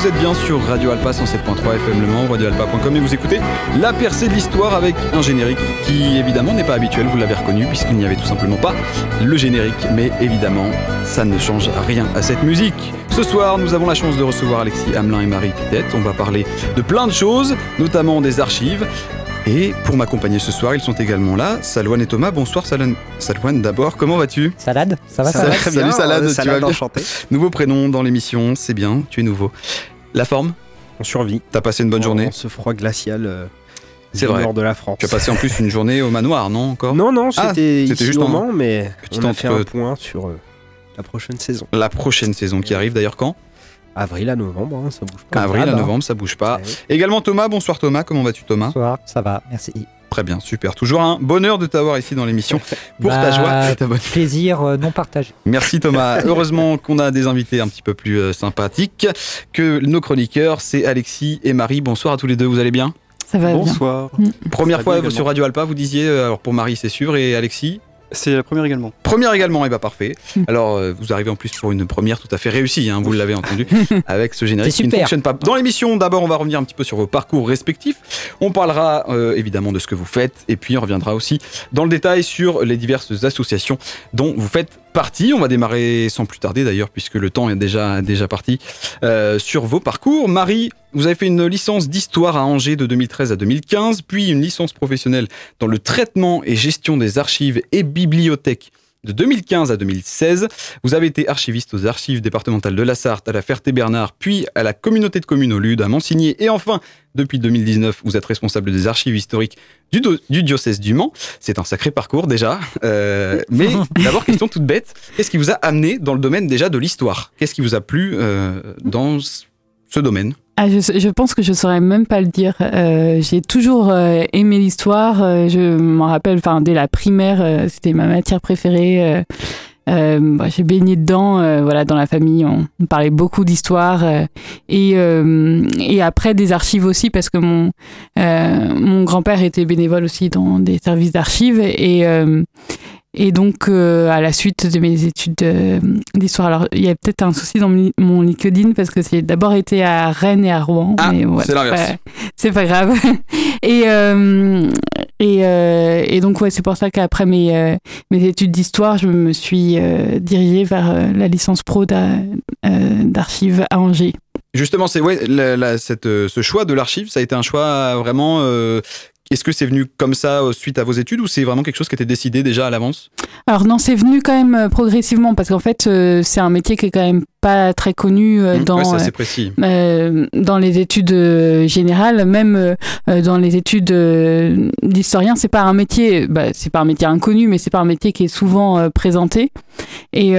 vous êtes bien sur Radio Alpa 107.3 FM Le Mans, radioalpa.com et vous écoutez La percée de l'histoire avec un générique qui évidemment n'est pas habituel, vous l'avez reconnu puisqu'il n'y avait tout simplement pas le générique, mais évidemment ça ne change rien à cette musique. Ce soir, nous avons la chance de recevoir Alexis Hamelin et Marie Pitette. On va parler de plein de choses, notamment des archives. Et pour m'accompagner ce soir, ils sont également là. Salouane et Thomas. Bonsoir Salouane. Salouane d'abord, comment vas-tu? Salade Ça va, ça, va très bien. Salade, tu salade vas enchanté. Nouveau prénom dans l'émission, c'est bien, tu es nouveau. La forme? On survit. T'as passé une bonne journée? Dans ce froid glacial euh, C'est vrai. nord de la France. Tu as passé en plus une journée au manoir, non encore? Non, non, Ah, c'était ici juste Mans, mais Petit on a fait un point sur euh, la prochaine saison. La prochaine saison qui arrive d'ailleurs quand? Avril à novembre, hein, ça bouge pas. Avril à bah. novembre, ça bouge pas. Ouais. Également Thomas, bonsoir Thomas, comment vas-tu Thomas? Bonsoir, ça va, merci. Très bien, super. Toujours un bonheur de t'avoir ici dans l'émission pour ta Bah, joie et ta bonne Plaisir euh, non partagé. Merci Thomas. Heureusement qu'on a des invités un petit peu plus euh, sympathiques que nos chroniqueurs, c'est Alexis et Marie. Bonsoir à tous les deux, vous allez bien? Ça va bien. Bonsoir. Première Très fois sur Radio Alpa, vous disiez, euh, alors pour Marie c'est sûr, et Alexis? C'est la première également. Première également, et bah parfait. Mm. Alors, euh, vous arrivez en plus pour une première tout à fait réussie, hein, vous l'avez entendu, avec ce générique C'est qui ne super. fonctionne pas. Dans l'émission, d'abord, on va revenir un petit peu sur vos parcours respectifs. On parlera euh, évidemment de ce que vous faites, et puis on reviendra aussi dans le détail sur les diverses associations dont vous faites partie. On va démarrer sans plus tarder d'ailleurs, puisque le temps est déjà, déjà parti, euh, sur vos parcours. Marie, vous avez fait une licence d'histoire à Angers de 2013 à 2015, puis une licence professionnelle dans le traitement et gestion des archives et bibliothèques de 2015 à 2016. Vous avez été archiviste aux archives départementales de la Sarthe, à la Ferté-Bernard, puis à la communauté de communes au Lude, à Mansigné, et enfin, depuis 2019, vous êtes responsable des archives historiques du, diocèse du Mans. C'est un sacré parcours déjà. Euh, mais d'abord, question toute bête, qu'est-ce qui vous a amené dans le domaine déjà de l'histoire? Qu'est-ce qui vous a plu euh, dans ce domaine? Ah, je, pense que je saurais même pas le dire. Euh, j'ai toujours euh, aimé l'histoire. Euh, je m'en rappelle, enfin dès la primaire, c'était ma matière préférée. J'ai baigné dedans. voilà, dans la famille, on, parlait beaucoup d'histoire et et après des archives aussi parce que mon mon grand-père était bénévole aussi dans des services d'archives et et donc, euh, à la suite de mes études euh, d'histoire, alors il y a peut-être un souci dans mon LinkedIn parce que j'ai d'abord été à Rennes et à Rouen. Ah, ouais, c'est l'inverse. C'est pas grave. Et, euh, et, euh, et donc, ouais, c'est pour ça qu'après mes, mes études d'histoire, je me suis dirigée vers la licence pro d'a- d'archives à Angers. Justement, c'est ouais, la- la- cette, ce choix de l'archive, ça a été un choix vraiment. euh, Est-ce que c'est venu comme ça euh, suite à vos études ou c'est vraiment quelque chose qui était décidé déjà à l'avance? Alors non, c'est venu quand même euh, progressivement parce qu'en fait, euh, c'est un métier qui est quand même pas très connu euh, Mmh, dans ouais, euh, précis. dans les études générales, même dans les études d'historien, c'est pas un métier, bah, c'est pas un métier inconnu, mais c'est pas un métier qui est souvent présenté. Et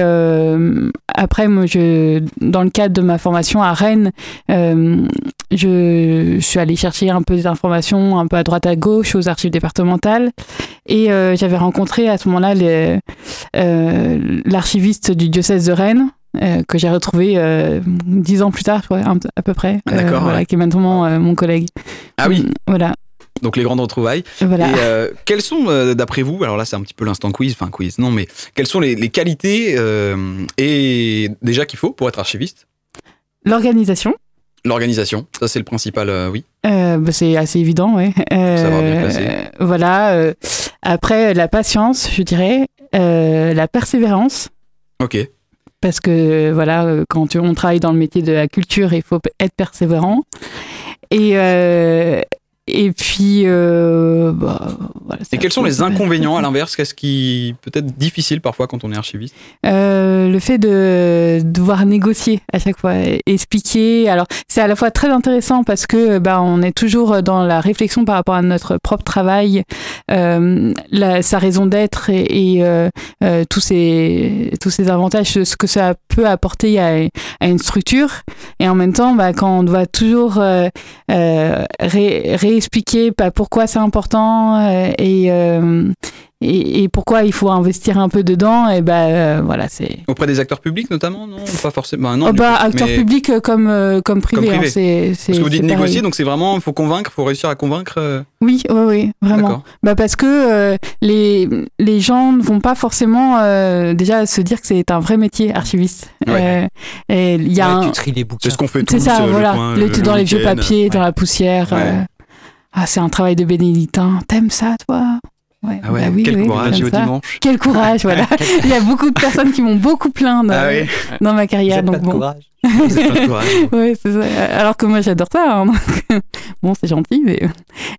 après, moi, je, dans le cadre de ma formation à Rennes, je, je suis allée chercher un peu d'informations, un peu à droite à gauche, aux archives départementales, et euh, j'avais rencontré à ce moment-là euh, l'archiviste du diocèse de Rennes. euh, que j'ai retrouvé euh, dix ans plus tard, ouais, à peu près, voilà, ouais. qui est maintenant euh, mon collègue. Ah oui, Voilà, donc les grandes retrouvailles. voilà. Et euh, quelles sont, euh, d'après vous, alors là c'est un petit peu l'instant quiz, enfin quiz, non, mais quelles sont les, les qualités euh, et déjà qu'il faut pour être archiviste? L'organisation, L'organisation, ça c'est le principal, euh, oui. euh, bah, c'est assez évident, bien Euh, voilà. euh, après, la patience, je dirais, la persévérance. Ok. parce que voilà, quand tu- on travaille dans le métier de la culture, il faut être persévérant. Et, et puis, euh, bah, voilà, Et quels sont les inconvénients à l'inverse Qu'est-ce qui peut être difficile parfois quand on est archiviste Euh, le fait de devoir négocier à chaque fois, expliquer. Alors, c'est à la fois très intéressant parce que bah, on est toujours dans la réflexion par rapport à notre propre travail, euh, la- sa raison d'être et, et, euh, euh, tous ces tous ces avantages, ce que ça peut apporter à, à une structure. Et en même temps, bah, quand on doit toujours euh, euh, ré- réexpliquer bah, pourquoi c'est important euh, et euh, et, et pourquoi il faut investir un peu dedans. Et bah euh, voilà, c'est. Auprès des acteurs publics notamment Non, pas forcément. Bah, non, Oh, du bah, coup, acteur mais- public euh, comme, euh, comme privé. privé. hein, c'est, c'est, Parce que vous dites pareil. négocier, donc c'est vraiment, il faut convaincre, il faut réussir à convaincre. euh, Oui, oui, oui, vraiment. D'accord. Bah parce que euh, les, les gens ne vont pas forcément euh, déjà se dire que c'est un vrai métier archiviste. Ouais. Euh, et il y a Ouais, un, Tu tries les bouquins. C'est ce qu'on fait tous. c'est ça, euh, le voilà, coin, le, le- dans le les vieux papiers, dans la poussière. Ouais. euh, Ah, c'est un travail de bénédictin. T'aimes ça, toi? Ouais. Ah ouais, bah oui, quel oui, courage, au dimanche. Quel courage, voilà. Il y a beaucoup de personnes qui m'ont beaucoup plaint dans, Ah oui, dans ma Vous carrière. Donc de bon. courage. Vous avez plein de courage. Ouais, c'est ça. Alors que moi, j'adore ça. hein, donc, bon, c'est gentil, mais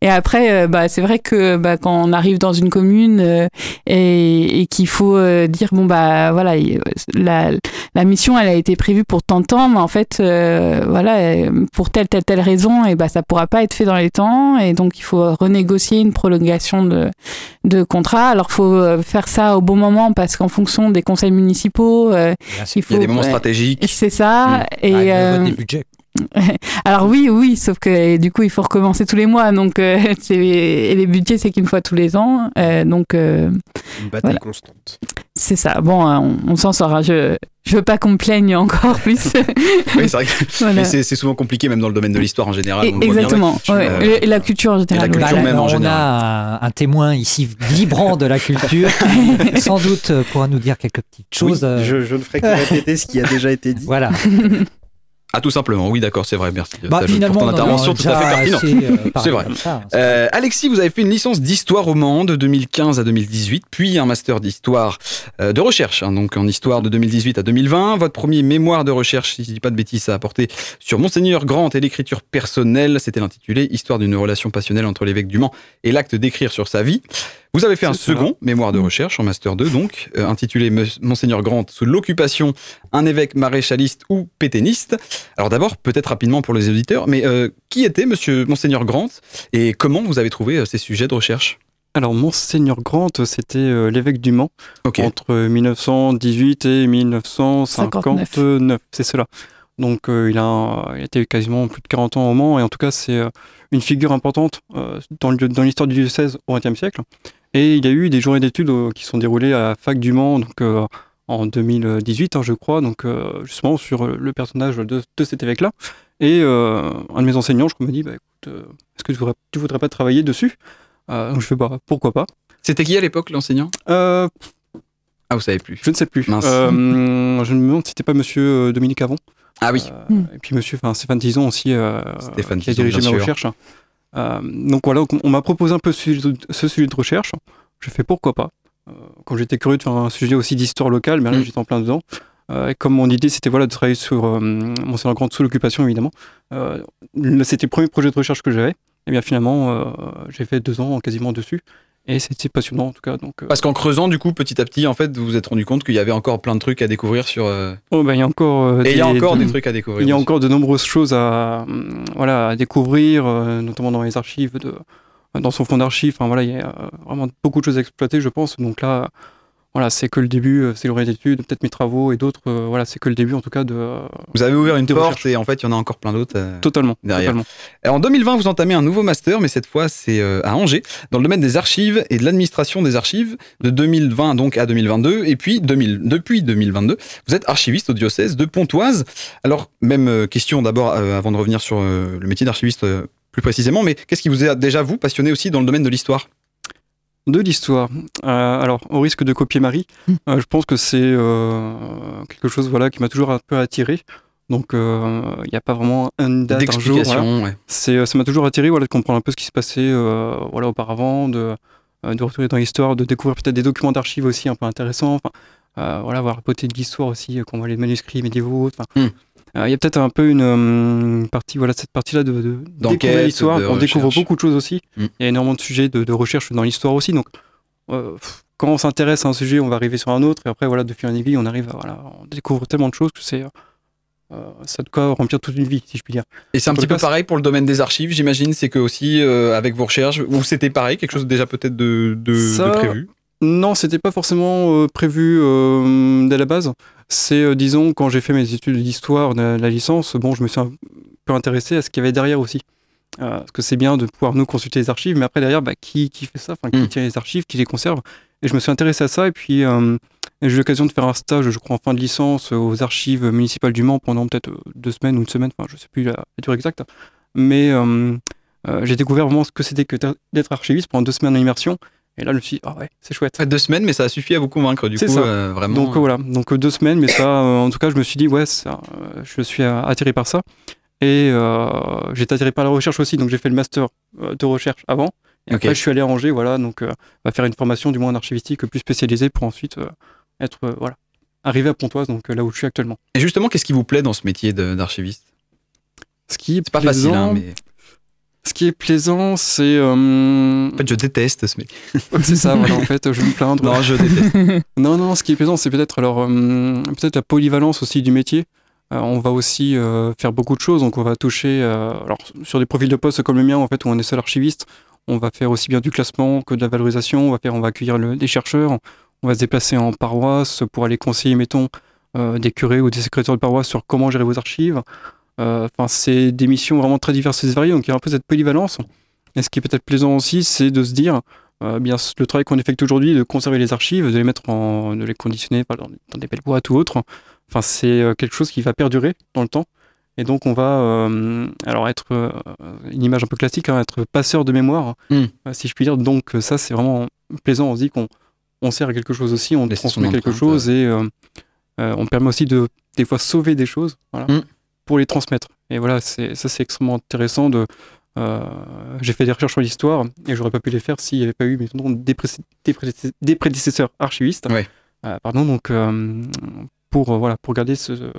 et après, euh, bah, c'est vrai que bah, quand on arrive dans une commune euh, et, et qu'il faut euh, dire bon bah voilà, il- la, la mission, elle a été prévue pour tant de temps, mais en fait, euh, voilà, euh, pour telle telle telle raison, et bah ça pourra pas être fait dans les temps, et donc il faut renégocier une prolongation de de contrat. Alors, faut euh, faire ça au bon moment parce qu'en fonction des conseils municipaux, euh, il faut Il y a des moments ouais, stratégiques. c'est ça. Et Ah, il y a euh, des budgets. Alors oui, oui, sauf que du coup, il faut recommencer tous les mois. Donc, euh, c'est- et les budgets, c'est qu'une fois tous les ans. Euh, donc, euh, Une bataille Voilà. constante. c'est ça. Bon, euh, on, on s'en sort. hein. Je je veux pas qu'on me plaigne encore plus. Oui, c'est vrai que Voilà. mais c'est c'est souvent compliqué, même dans le domaine de l'histoire en général. Et- on le voit bien. exactement. culture, ouais. euh, Et, et la culture en général. la ouais. culture Bah, même en on général. a un, témoin ici vibrant de la culture qui sans doute pourra nous dire quelques petites choses. Oui, euh, je, je ne ferai que répéter ce qui a déjà été dit. Voilà. Ah, tout simplement, oui, d'accord, c'est vrai, merci. Bah, finalement, pour ton intervention tout à fait pertinente. assez, euh, C'est vrai. ça, hein. Euh, Alexis, vous avez fait une licence d'histoire romande de 2015 à 2018, puis un master d'histoire euh, de recherche, hein, donc en histoire de 2018 à 2020. Votre premier mémoire de recherche, si je dis pas de bêtises, ça a porté sur Monseigneur Grant et l'écriture personnelle. C'était l'intitulé Histoire d'une relation passionnelle entre l'évêque du Mans et l'acte d'écrire sur sa vie. Vous avez fait un second mémoire de recherche en master 2, donc, euh, intitulé Monseigneur Grant sous l'occupation, un évêque maréchaliste ou pétainiste. Alors d'abord, peut-être rapidement pour les auditeurs, mais euh, qui était Monsieur Monseigneur Grant et comment vous avez trouvé euh, ces sujets de recherche? Alors, Monseigneur Grant, c'était euh, l'évêque du Mans entre 1918 et 1959. C'est cela. Donc, euh, il, a, il a été quasiment plus de 40 ans au Mans, et en tout cas, c'est euh, une figure importante euh, dans l'histoire du diocèse au XXe siècle. Et il y a eu des journées d'études euh, qui sont déroulées à la fac du Mans, donc euh, en 2018, hein, je crois, donc euh, justement sur le personnage de, de cet évêque-là. Et euh, un de mes enseignants, je me dit, bah, écoute, euh, est-ce que tu voudrais, tu voudrais pas travailler dessus? Donc je fais, bah, pourquoi pas C'était qui à l'époque l'enseignant? Ah, vous savez plus. Je ne sais plus. Mince. Je me demande si c'était pas monsieur Dominique Avon. Ah oui. Et puis monsieur Stéphane Tison aussi, Stéphane qui a dirigé mes recherches. Euh, donc voilà, on m'a proposé un peu ce sujet de, recherche. J'ai fait pourquoi pas. Euh, quand j'étais curieux de faire un sujet aussi d'histoire locale, mais là Mm. j'étais en plein dedans. Euh, et comme mon idée c'était voilà, de travailler sur euh, mon salon grande sous l'occupation évidemment, euh, c'était le premier projet de recherche que j'avais. Et bien finalement, j'ai fait deux ans quasiment dessus. Et c'était passionnant en tout cas. Donc, euh, Parce qu'en creusant, du coup, petit à petit, en fait, vous vous êtes rendu compte qu'il y avait encore plein de trucs à découvrir sur. euh, oh, ben, il y a encore, euh, Et il y a des- encore des- des trucs à découvrir. Il y a encore de nombreuses choses à, hum, voilà, à découvrir, notamment dans les archives, de, dans son fonds d'archives. Enfin, voilà, il y a vraiment beaucoup de choses à exploiter, je pense. Donc là, voilà, c'est que le début, euh, c'est l'oreille d'études, peut-être mes travaux et d'autres. euh, voilà, c'est que le début, en tout cas, de. euh, Vous avez ouvert une porte recherche. et en fait, il y en a encore plein d'autres. euh, totalement. Derrière. totalement. En 2020, vous entamez un nouveau master, mais cette fois, c'est à Angers, dans le domaine des archives et de l'administration des archives, de 2020 donc à 2022. Et puis, 2000, depuis 2022, vous êtes archiviste au diocèse de Pontoise. Alors, même question d'abord, avant de revenir sur le métier d'archiviste plus précisément, mais qu'est-ce qui vous a déjà, vous, passionné aussi dans le domaine de l'histoire? De l'histoire. Euh, alors, au risque de copier Marie, Hmm. euh, je pense que c'est euh, quelque chose voilà, qui m'a toujours un peu attiré. Donc, il n'y a pas vraiment une date, un jour. voilà. D'explication, ouais. C'est, ça m'a toujours attiré voilà, de comprendre un peu ce qui se passait voilà, auparavant, de, de retourner dans l'histoire, de découvrir peut-être des documents d'archives aussi un peu intéressants. Enfin, voilà, voir la beauté de l'histoire aussi, qu'on voit les manuscrits médiévaux. enfin, Hmm. Euh, Il y a peut-être un peu une euh, partie, voilà, cette partie-là de, découvrir l'histoire. On découvre beaucoup de choses aussi. Hmm. Il y a énormément de sujets de, de recherche dans l'histoire aussi. Donc, euh, quand on s'intéresse à un sujet, on va arriver sur un autre. Et après, voilà, de fil en aiguille, on arrive à, voilà, on découvre tellement de choses que c'est. euh, ça a de quoi remplir toute une vie, si je puis dire. Et c'est un petit peu pareil pour le domaine des archives, j'imagine. C'est que aussi, euh, avec vos recherches, ou c'était pareil, quelque chose déjà peut-être de, de, Ça- de prévu? Non, c'était pas forcément euh, prévu euh, dès la base. C'est, euh, disons, quand j'ai fait mes études d'histoire de la licence, bon, je me suis un peu intéressé à ce qu'il y avait derrière aussi. parce que c'est bien de pouvoir nous consulter les archives, mais après derrière, bah, qui, qui fait ça, enfin, qui mm. tient les archives, qui les conserve? Et je me suis intéressé à ça, et puis j'ai eu l'occasion de faire un stage, je crois, en fin de licence aux archives municipales du Mans pendant peut-être deux semaines ou une semaine, enfin, je sais plus la, la durée exacte. Mais j'ai découvert vraiment ce que c'était que d'être archiviste pendant deux semaines d'immersion. Et là, je me suis dit, ah ouais, c'est chouette. Deux semaines, mais ça a suffi à vous convaincre, du coup, ça. Euh, vraiment. Donc voilà, donc deux semaines, mais ça, euh, en tout cas, je me suis dit, ouais, ça, euh, je suis attiré par ça. Et été attiré par la recherche aussi, donc j'ai fait le master de recherche avant. Et après, je suis allé à Angers, voilà, donc va faire une formation, du moins en archivistique, plus spécialisée pour ensuite être, voilà, arriver à Pontoise, donc là où je suis actuellement. Et justement, qu'est-ce qui vous plaît dans ce métier d'archiviste? Ce qui est, pas facile, hein, mais ce qui est plaisant, c'est. Euh, en fait, je déteste ce mec. c'est ça, voilà, en fait, je vais me plaindre. Non, je déteste. non, non, ce qui est plaisant, c'est peut-être alors euh, peut-être la polyvalence aussi du métier. Euh, on va aussi faire beaucoup de choses, donc on va toucher alors sur des profils de poste comme le mien, en fait, où on est seul archiviste, on va faire aussi bien du classement que de la valorisation. On va faire, on va accueillir des chercheurs. On va se déplacer en paroisse pour aller conseiller, mettons, des curés ou des secrétaires de paroisse sur comment gérer vos archives. Euh, enfin, c'est des missions vraiment très diverses et variées, donc il y a un peu cette polyvalence. Et ce qui est peut-être plaisant aussi, c'est de se dire, euh, bien le travail qu'on effectue aujourd'hui, de conserver les archives, de les mettre en, de les conditionner dans, dans des belles boîtes ou autres. Enfin, c'est euh, quelque chose qui va perdurer dans le temps. Et donc on va alors être une image un peu classique, hein, être passeur de mémoire, hmm. si je puis dire. Donc ça c'est vraiment plaisant. On se dit qu'on on sert à quelque chose aussi, on transmet quelque chose et on permet aussi de des fois sauver des choses. Voilà. Hmm pour les transmettre. Et voilà, c'est, ça c'est extrêmement intéressant. De, euh, j'ai fait des recherches sur l'histoire et j'aurais pas pu les faire s'il n'y avait pas eu des, des, prédécesseurs archivistes. Euh, pardon, donc euh, pour, voilà, pour garder ce,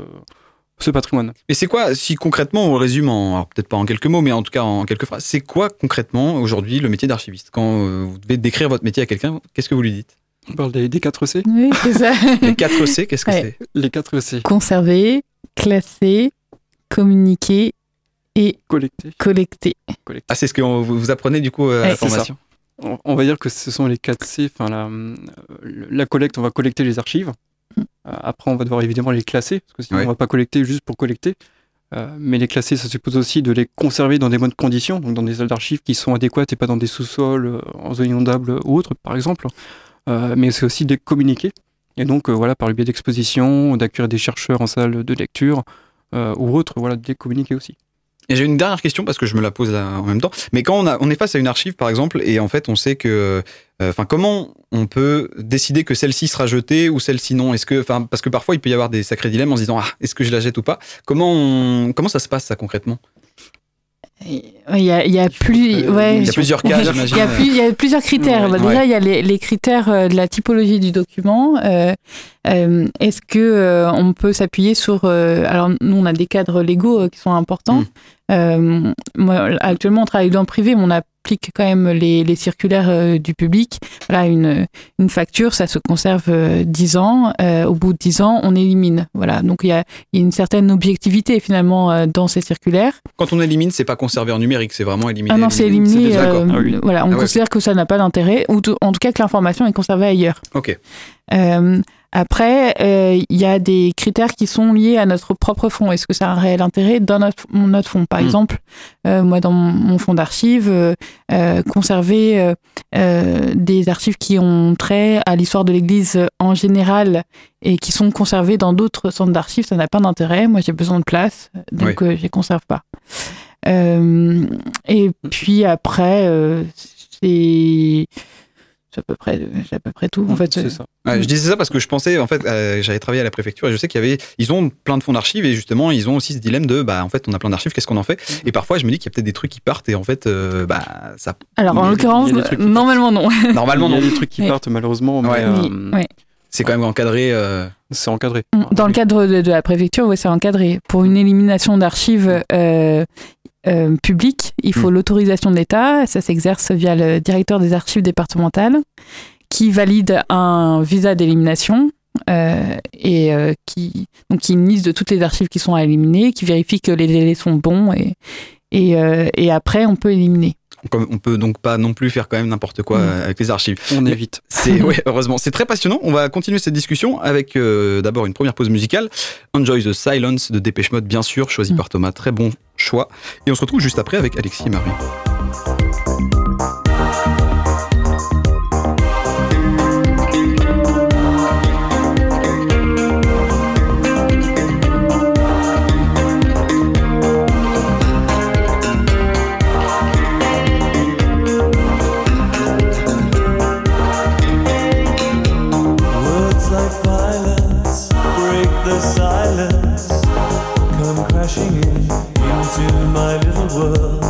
ce patrimoine. Et c'est quoi, si concrètement on résume, en, peut-être pas en quelques mots, mais en tout cas en quelques phrases, c'est quoi concrètement aujourd'hui le métier d'archiviste? Quand vous devez décrire votre métier à quelqu'un, qu'est-ce que vous lui dites? On parle des, 4 C Oui, c'est ça. les 4 C, qu'est-ce que c'est? Les 4 C. Conserver, classer, communiquer et collecter. collecter. Ah, c'est ce que vous apprenez du coup à la formation on, va dire que ce sont les 4 C. Enfin, la, la collecte, on va collecter les archives. Mm. Euh, après, on va devoir évidemment les classer, parce que sinon, on ne va pas collecter juste pour collecter. Euh, mais les classer, ça suppose aussi de les conserver dans des bonnes conditions, donc dans des salles d'archives qui sont adéquates et pas dans des sous-sols euh, en zone inondable ou autre, par exemple. mais c'est aussi de les communiquer. Et donc, voilà, par le biais d'expositions, d'accueillir des chercheurs en salle de lecture, euh, ou autre, voilà, de communiquer aussi. Et j'ai une dernière question parce que je me la pose là en même temps. Mais quand on, est face à une archive, par exemple, et en fait, on sait que, euh, enfin, comment on peut décider que celle-ci sera jetée ou celle-ci non? Que, parce que parfois il peut y avoir des sacrés dilemmes en se disant, ah, est-ce que je la jette ou pas? Comment, comment ça se passe ça concrètement? Il y a, il y a plus, ouais, il y a plusieurs cas, j'imagine. Il, y a plusieurs critères. Bah, déjà, il y a les, les, critères euh, de la typologie du document. Euh, euh, Est-ce que euh, on peut s'appuyer sur Alors, nous, on a des cadres légaux qui sont importants. Mm. moi, actuellement, on travaille dans le privé, mais on applique quand même les, les circulaires euh, du public. Voilà, une, une facture, ça se conserve 10 euh, ans. Euh, au bout de 10 ans, on élimine. Voilà, donc il y a, y a, une certaine objectivité finalement dans ces circulaires. Quand on élimine, c'est pas conservé en numérique, c'est vraiment éliminé. Ah non, c'est éliminé. Ah voilà, on ah considère que ça n'a pas d'intérêt, ou en tout cas que l'information est conservée ailleurs. Ok. Après, euh, il y a des critères qui sont liés à notre propre fonds. Est-ce que ça a un réel intérêt dans notre, notre fonds Par hmm. exemple, euh, moi, dans mon, fonds d'archives, euh, conserver des archives qui ont trait à l'histoire de l'Église en général et qui sont conservées dans d'autres centres d'archives, ça n'a pas d'intérêt. Moi, j'ai besoin de place, donc je les conserve pas. et puis après, c'est c'est à peu près, à peu près tout. En fait, c'est ça. je disais ça parce que je pensais, en fait, euh, j'avais travaillé à la préfecture et je sais qu'il y avait, ils ont plein de fonds d'archives et justement, ils ont aussi ce dilemme de, bah, en fait, on a plein d'archives, qu'est-ce qu'on en fait? Et parfois, je me dis qu'il y a peut-être des trucs qui partent et en fait, euh, bah, ça. Alors, en l'occurrence, normalement non. Normalement non. Il y a des trucs qui partent malheureusement. Mais, euh, C'est quand même encadré. C'est encadré. Dans le cadre de, la préfecture, oui, c'est encadré. Pour une élimination d'archives, euh, public, il faut hmm. l'autorisation de l'État. Ça s'exerce via le directeur des archives départementales qui valide un visa d'élimination euh, et euh, qui donc qui une liste de toutes les archives qui sont à éliminer, qui vérifie que les délais sont bons et et, et après on peut éliminer. On peut donc pas non plus faire quand même n'importe quoi Mm. euh, avec les archives. On évite. C'est ouais, heureusement, c'est très passionnant. On va continuer cette discussion avec euh, d'abord une première pause musicale, Enjoy the Silence de Dépêche Mode, bien sûr, choisi Mm. par Thomas, très bon choix. Et on se retrouve juste après avec Alexis et Marie. Silence. Come crashing in into my little world.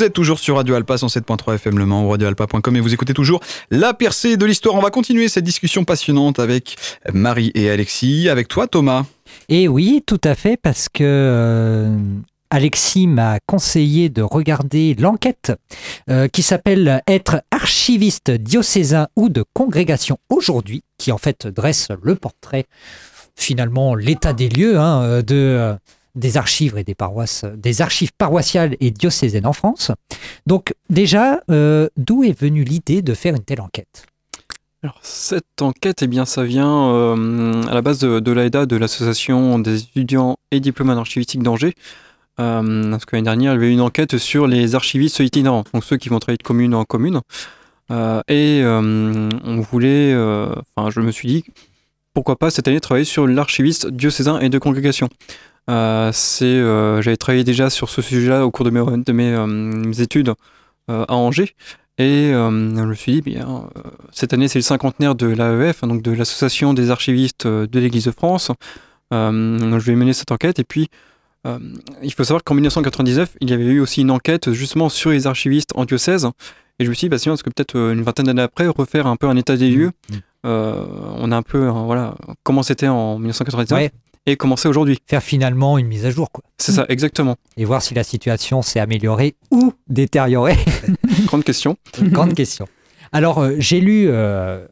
Vous êtes toujours sur Radio Alpa 107.3 FM Le Mans ou radioalpa.com et vous écoutez toujours la percée de l'histoire. On va continuer cette discussion passionnante avec Marie et Alexis, avec toi Thomas. Et oui, tout à fait, parce que euh, Alexis m'a conseillé de regarder l'enquête euh, qui s'appelle Être archiviste diocésain ou de congrégation aujourd'hui, qui en fait dresse le portrait, finalement l'état des lieux hein, de, euh, des archives et des paroisses, des archives paroissiales et diocésaines en France. Donc déjà, euh, d'où est venue l'idée de faire une telle enquête? Alors, cette enquête, eh bien, ça vient euh, à la base de, de l'AEDA, de l'Association des étudiants et diplômés en archivistique d'Angers. Euh, parce que l'année dernière, il y avait une enquête sur les archivistes itinérants, donc ceux qui vont travailler de commune en commune. Et on voulait, enfin, je me suis dit, pourquoi pas cette année travailler sur l'archiviste diocésain et de congrégation. Euh, c'est, euh, j'avais travaillé déjà sur ce sujet-là au cours de mes, de mes, euh, mes études à Angers. Et je me suis dit, bien, cette année, c'est le cinquantenaire de l'AEF, hein, donc de l'Association des archivistes de l'Église de France. Je vais mener cette enquête. Et puis, euh, il faut savoir qu'en 1999, il y avait eu aussi une enquête justement sur les archivistes en diocèse. Et je me suis dit, bah, tiens, parce que peut-être une vingtaine d'années après, refaire un peu un état des lieux? Mmh. Euh, on a un peu, hein, voilà, comment c'était en 1999 Ouais. Et comment c'est aujourd'hui. Faire finalement une mise à jour, quoi. C'est ça, exactement. Et voir si la situation s'est améliorée ou détériorée. Grande question. Grande question. Alors, euh, j'ai lu euh,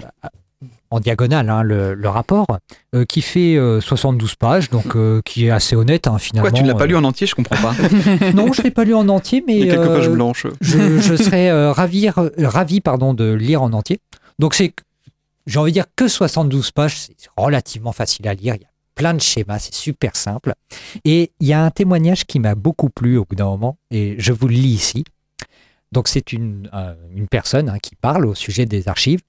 en diagonale hein, le, le rapport euh, qui fait euh, 72 pages, donc qui est assez honnête hein, finalement. Quoi, tu l'as pas lu en entier Je comprends pas. Non, je l'ai pas lu en entier, mais Il y a quelques pages blanches. je, je serais ravi, ravi pardon, de lire en entier. Donc c'est, j'ai envie de dire que 72 pages, c'est relativement facile à lire. Il y a plein de schémas, c'est super simple. Et il y a un témoignage qui m'a beaucoup plu au bout d'un moment, et je vous le lis ici. Donc c'est une, euh, une personne hein, qui parle au sujet des archives.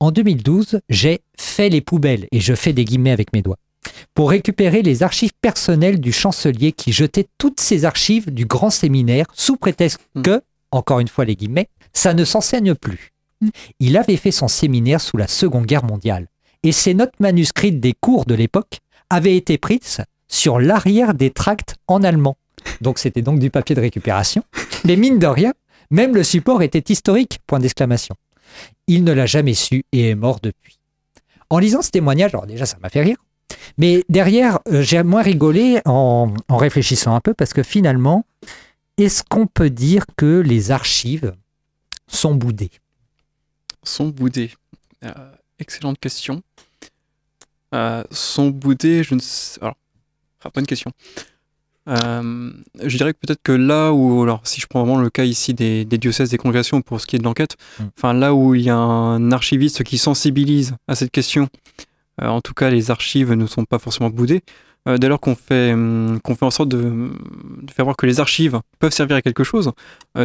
En 2012, j'ai fait les poubelles, et je fais des guillemets avec mes doigts, pour récupérer les archives personnelles du chancelier qui jetait toutes ses archives du grand séminaire sous prétexte Hmm. que, encore une fois les guillemets, ça ne s'enseigne plus. Mm. Il avait fait son séminaire sous la Seconde Guerre mondiale, et ses notes manuscrites des cours de l'époque avaient été prises sur l'arrière des tracts en allemand. Donc c'était donc du papier de récupération. Mais mine de rien, même le support était historique, point d'exclamation. Il ne l'a jamais su et est mort depuis. En lisant ce témoignage, alors déjà ça m'a fait rire, mais derrière, euh, j'ai moins rigolé en, réfléchissant un peu parce que finalement, est-ce qu'on peut dire que les archives sont boudées? Sont boudés. Euh, excellente question. Euh, sont boudés, je ne sais. Alors, ah, bonne question. Euh, je dirais que peut-être que là où, alors si je prends vraiment le cas ici des, des diocèses, des congrégations pour ce qui est de l'enquête, Mm. enfin là où il y a un archiviste qui sensibilise à cette question, euh, en tout cas les archives ne sont pas forcément boudées. Euh, dès lors qu'on fait, hum, qu'on fait en sorte de, de faire voir que les archives peuvent servir à quelque chose,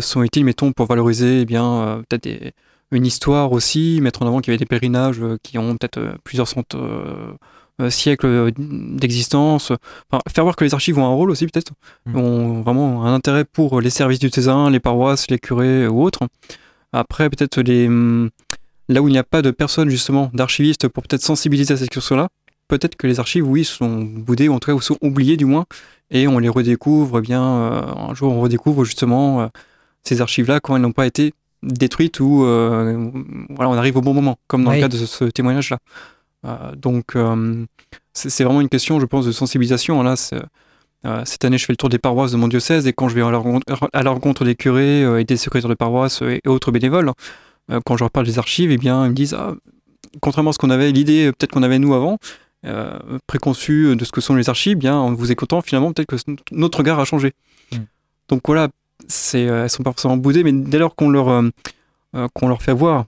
sont utiles, mettons, pour valoriser eh bien peut-être des- une histoire aussi, mettre en avant qu'il y avait des pèlerinages euh, qui ont peut-être euh, plusieurs cent euh, siècles d'existence. Enfin, faire voir que les archives ont un rôle aussi peut-être, Mm. ont vraiment un intérêt pour les services du Césarin, les paroisses, les curés ou autres. Après, peut-être les hum, là où il n'y a pas de personnes justement d'archivistes pour peut-être sensibiliser à cette question-là, peut-être que les archives, oui, sont boudées ou en tout cas ou sont oubliées du moins, et on les redécouvre. eh bien, euh, un jour, on redécouvre justement euh, ces archives-là quand elles n'ont pas été détruites ou euh, voilà, on arrive au bon moment, comme dans Oui. le cas de ce, ce témoignage-là. Euh, donc, euh, c'est vraiment une question, je pense, de sensibilisation. Là, c'est- euh, cette année, je fais le tour des paroisses de mon diocèse et quand je vais à la rencontre, des curés et des secrétaires de paroisse et, autres bénévoles, quand je leur parle des archives, eh bien, ils me disent, ah, contrairement à ce qu'on avait, l'idée peut-être qu'on avait nous avant, euh, préconçue de ce que sont les archives, eh bien, en vous écoutant, finalement, peut-être que notre regard a changé. Mm. Donc voilà, c'est, euh, elles sont pas forcément boudées, mais dès lors qu'on leur, euh, euh, qu'on leur fait voir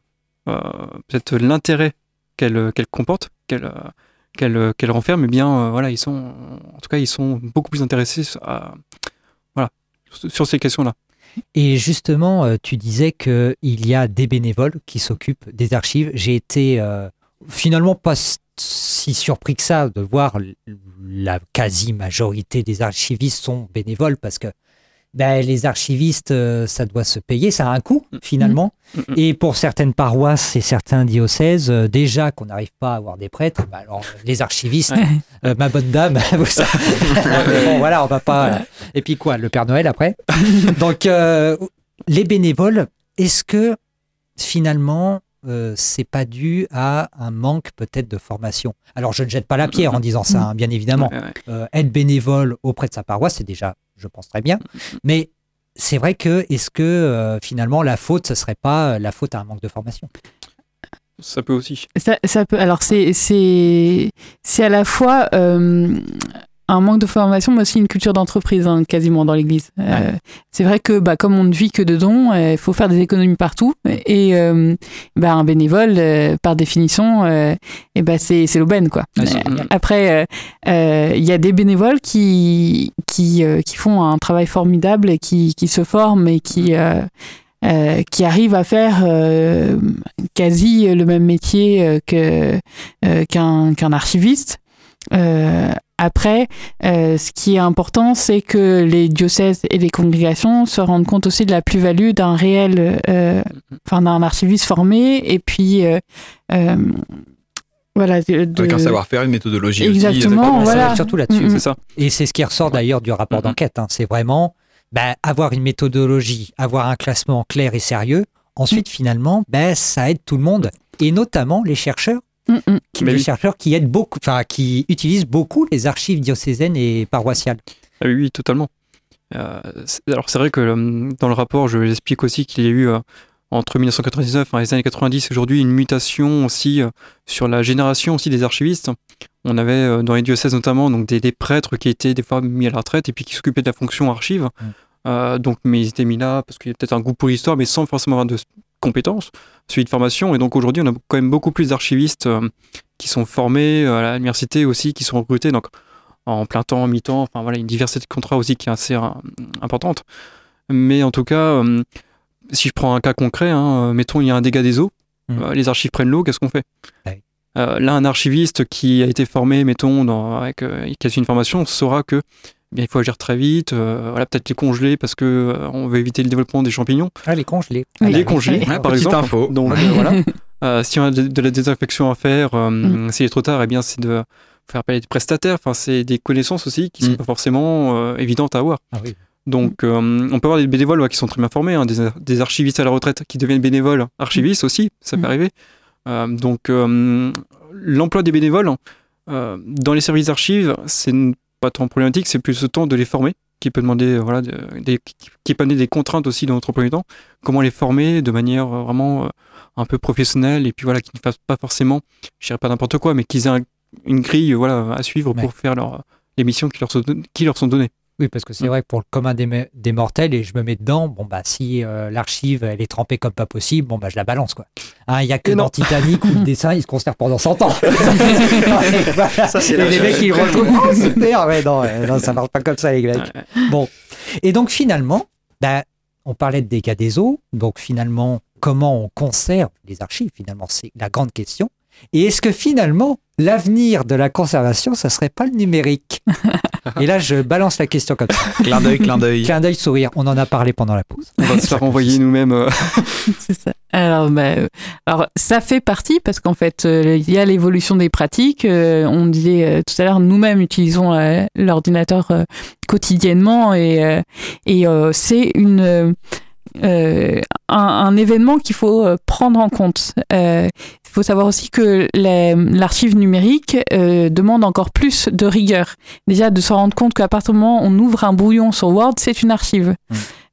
peut-être l'intérêt qu'elles qu'elles comportent, qu'elles qu'elles renferment, eh bien, voilà, ils sont, en tout cas, ils sont beaucoup plus intéressés à, voilà, sur- ces questions-là. Et justement, tu disais qu'il y a des bénévoles qui s'occupent des archives. J'ai été finalement pas si surpris que ça de voir la quasi-majorité des archivistes sont bénévoles parce que ben, les archivistes, euh, ça doit se payer, ça a un coût finalement. Mm, mm. Et pour certaines paroisses et certains diocèses, euh, déjà qu'on n'arrive pas à avoir des prêtres, ben alors les archivistes, Ouais. euh, ma bonne dame, vous savez. Mais bon, voilà, on va pas. Et puis quoi, le Père Noël après? Donc, les bénévoles, est-ce que finalement, euh, c'est pas dû à un manque peut-être de formation Alors, je ne jette pas la pierre en disant ça, hein, bien évidemment. Euh, être bénévole auprès de sa paroisse, c'est déjà, je pense, très bien. Mais c'est vrai que, est-ce que euh, finalement, la faute, ce serait pas la faute à un manque de formation? Ça peut aussi. Ça, ça peut. Alors c'est c'est c'est à la fois euh, un manque de formation, mais aussi une culture d'entreprise hein, quasiment dans l'Église. Euh, c'est vrai que bah, comme on ne vit que de dons, il faut faire des économies partout. Et euh, bah, un bénévole, euh, par définition, et bah, c'est c'est l'aubaine quoi. Euh, Après, il y a des bénévoles qui qui, euh, qui font un travail formidable et qui, qui se forment et qui euh, euh, qui arrivent à faire euh, quasi le même métier euh, que euh, qu'un qu'un archiviste. Euh, après, euh, ce qui est important, c'est que les diocèses et les congrégations se rendent compte aussi de la plus-value d'un réel, euh, enfin d'un archiviste formé, et puis euh, euh, voilà. de- Avec un savoir-faire, une méthodologie aussi. Exactement, ça voilà. surtout là-dessus. Mm, C'est ça. Et c'est ce qui ressort d'ailleurs du rapport d'enquête. hein. C'est vraiment bah, avoir une méthodologie, avoir un classement clair et sérieux. Ensuite, finalement, bah, ça aide tout le monde, et notamment les chercheurs, Mm, mm. qui, oui. chercheurs qui aident beaucoup, enfin, qui utilisent beaucoup les archives diocésaines et paroissiales. Ah oui, oui, totalement. Euh, c'est- alors c'est vrai que euh, dans le rapport, je l'explique aussi qu'il y a eu euh, entre 1999 et les années 90 et aujourd'hui une mutation aussi euh, sur la génération aussi des archivistes. On avait dans les diocèses notamment donc des, des prêtres qui étaient des fois mis à la retraite et puis qui s'occupaient de la fonction archive. Euh, donc mais ils étaient mis là parce qu'il y a peut-être un goût pour l'histoire mais sans forcément avoir de compétences, suivi de formation. Et donc aujourd'hui on a quand même beaucoup plus d'archivistes euh, qui sont formés euh, à l'université aussi, qui sont recrutés. Donc en plein temps, en mi-temps, enfin voilà, une diversité de contrats aussi qui est assez euh, importante. Mais en tout cas, si je prends un cas concret, hein, mettons il y a un dégât des eaux, Mm. euh, les archives prennent l'eau, qu'est-ce qu'on fait? Ouais. Là, un archiviste qui a été formé, mettons, dans, avec, qui a une formation, saura que il faut agir très vite, euh, voilà, peut-être les congeler parce que euh, on veut éviter le développement des champignons. Ah, les congelés. Oui. les congeler, par petite exemple. info. Donc euh, voilà. Euh, si on a de, de la désinfection à faire, euh, s'il est trop tard, eh bien c'est de faire appel à des prestataires. Enfin, c'est des connaissances aussi qui sont Mm. pas forcément euh, évidentes à avoir. Ah oui. Donc, euh, on peut avoir des bénévoles ouais, qui sont très bien formés, hein, des, des archivistes à la retraite qui deviennent bénévoles, archivistes aussi, ça peut Mm. arriver. Euh, donc, euh, l'emploi des bénévoles euh, dans les services d'archives, c'est pas tant problématique, c'est plus le temps de les former, qui peut demander, euh, voilà, de- des, qui- qui peut amener des contraintes aussi dans notre du temps. Comment les former de manière euh, vraiment euh, un peu professionnelle et puis voilà, qu'ils ne fassent pas forcément, je dirais pas n'importe quoi, mais qu'ils aient un- une grille, voilà, à suivre Ouais. pour faire leur, les missions qui leur sont, qui leur sont données. Oui, parce que c'est Mm. vrai que pour le commun des, mortels, et je me mets dedans, bon, bah, si euh, l'archive, elle est trempée comme pas possible, bon, bah, je la balance, quoi. Hein, Il y a que Et non. dans Titanic où le dessin, il se conserve pendant 100 ans. Ça, et les mecs, ils retrouvent, oh, super, ouais, non, ouais, non, ça marche pas comme ça, les mecs. Ouais. Bon. Et donc, finalement, bah, on parlait de dégâts des eaux, donc finalement, comment on conserve les archives, finalement, c'est la grande question. Et est-ce que finalement, l'avenir de la conservation, ça serait pas le numérique Et là, je balance la question comme ça. Clin d'œil, clin d'œil. Clin d'œil, sourire. On en a parlé pendant la pause. On va se faire envoyer nous-mêmes. euh, C'est ça. Alors, bah, euh, alors, ça fait partie parce qu'en fait, euh, il y a l'évolution des pratiques. Euh, on disait euh, tout à l'heure, nous-mêmes utilisons euh, l'ordinateur euh, quotidiennement et, euh, et euh, c'est une euh, un, un événement qu'il faut euh, prendre en compte. Euh, il faut savoir aussi que la- l'archive numérique euh, demande encore plus de rigueur. Déjà, de se rendre compte qu'à partir du moment où on ouvre un brouillon sur Word, c'est une archive.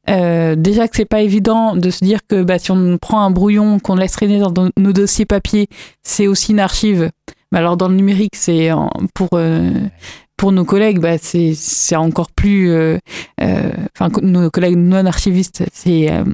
Euh, déjà que c'est pas évident de se dire que bah, si on prend un brouillon qu'on laisse traîner dans nos- dossiers papier, c'est aussi une archive. Mais alors dans le numérique, c'est pour euh, pour nos collègues, bah, c'est c'est encore plus, euh, euh, enfin nos collègues non archivistes, c'est euh,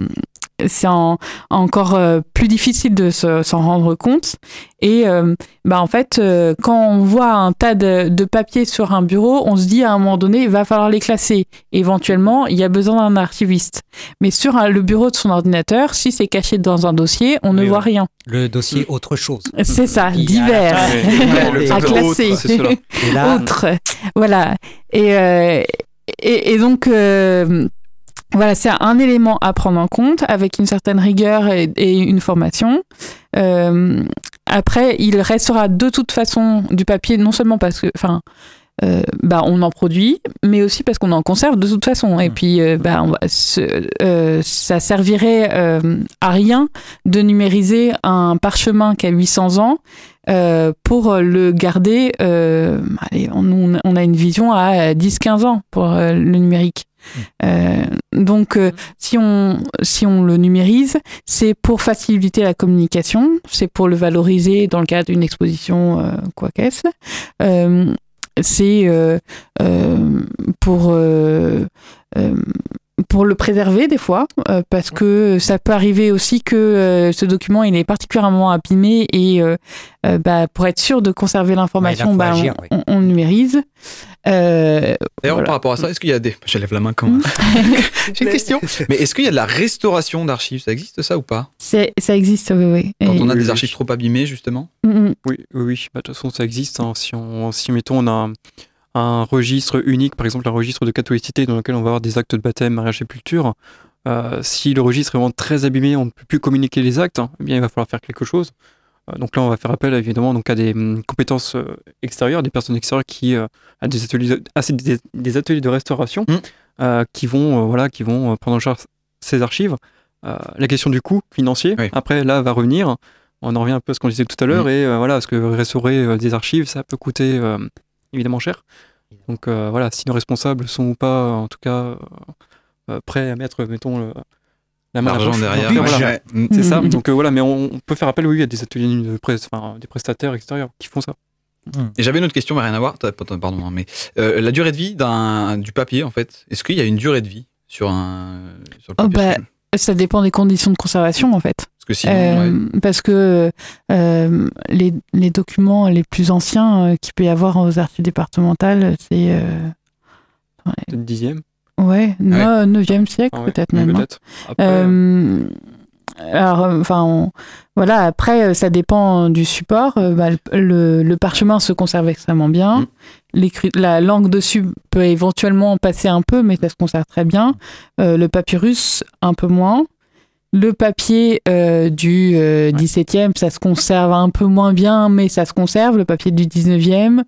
c'est en- encore euh, plus difficile de se- s'en rendre compte. Et euh, bah, en fait, euh, quand on voit un tas de, de papiers sur un bureau, on se dit à un moment donné, il va falloir les classer. Éventuellement, il y a besoin d'un archiviste. Mais sur un- le bureau de son ordinateur, si c'est caché dans un dossier, on ne Oui, voit ouais. rien. Le dossier autre chose. C'est ça, Il y a- divers. À autre, classer. c'est cela. Et là, Autre. Voilà. Et, euh, et, et donc, euh, voilà, c'est un élément à prendre en compte avec une certaine rigueur et, et une formation. Euh, après, il restera de toute façon du papier, non seulement parce que, enfin, euh, bah, on en produit, mais aussi parce qu'on en conserve de toute façon. Et Mm. puis, euh, bah, on va se- euh, ça servirait à rien de numériser un parchemin qui a 800 ans euh, pour le garder. euh, allez, on, on a une vision à 10-15 ans pour le numérique. Euh, donc, euh, si on si on le numérise, c'est pour faciliter la communication, c'est pour le valoriser dans le cadre d'une exposition, euh, quoi qu'est-ce. C'est pour pour le préserver des fois, euh, parce que ça peut arriver aussi que euh, ce document il est particulièrement abîmé et euh, euh, bah, pour être sûr de conserver l'information, bah, on, agir, oui. on- on numérise. Euh, D'ailleurs, Voilà. par rapport à ça, est-ce qu'il y a des. Je lève la main quand même. J'ai une question. Mais est-ce qu'il y a de la restauration d'archives? Ça existe ça ou pas? C'est- ça existe, oui, oui. Quand on a Oui, des oui. archives trop abîmées, justement? Mm, mm. Oui, oui, oui. Bah, de toute façon, ça existe. hein. Si, on, si, mettons, on a un, un registre unique, par exemple un registre de catholicité dans lequel on va avoir des actes de baptême, mariage, sépulture, euh, si le registre est vraiment très abîmé, on ne peut plus communiquer les actes, hein, eh bien, il va falloir faire quelque chose. Euh, donc là, on va faire appel évidemment donc, à des hum, compétences euh, extérieures, des personnes extérieures qui euh, à des ateliers, de, des, des ateliers de restauration Mm. qui vont voilà qui vont prendre en charge ces archives. La question du coût financier, Oui. après là va revenir. On en revient un peu à ce qu'on disait tout à l'heure Mm. et voilà parce que restaurer des archives ça peut coûter évidemment cher. Donc euh, voilà si nos responsables sont ou pas en tout cas euh, euh, prêts à mettre mettons le- la main à la poche. derrière. Voilà. Mm. C'est ça. Mhm. Donc euh, voilà, mais on, on peut faire appel oui à des ateliers de presse, enfin des prestataires extérieurs qui font ça. Et j'avais une autre question, mais rien à voir. Pardon, hein, mais euh, la durée de vie d'un du papier, en fait, est-ce qu'il y a une durée de vie sur un sur le Oh, papier bah, Ça dépend des conditions de conservation, en fait. Parce que sinon, Euh, ouais. Parce que euh, les, les documents les plus anciens euh, qu'il peut y avoir aux archives départementales, c'est euh, Peut-être dixième. ouais, no- 9e siècle Ah ouais, peut-être même. hein. peut-être. Après, Euh, alors, enfin, on- voilà. Après, ça dépend du support. Bah, le, le- le parchemin se conserve extrêmement bien. Mm. La langue dessus peut éventuellement passer un peu, mais ça se conserve très bien. Euh, le papyrus, un peu moins. Le papier euh, du euh, 17e, ça se conserve un peu moins bien, mais ça se conserve. Le papier du 19e.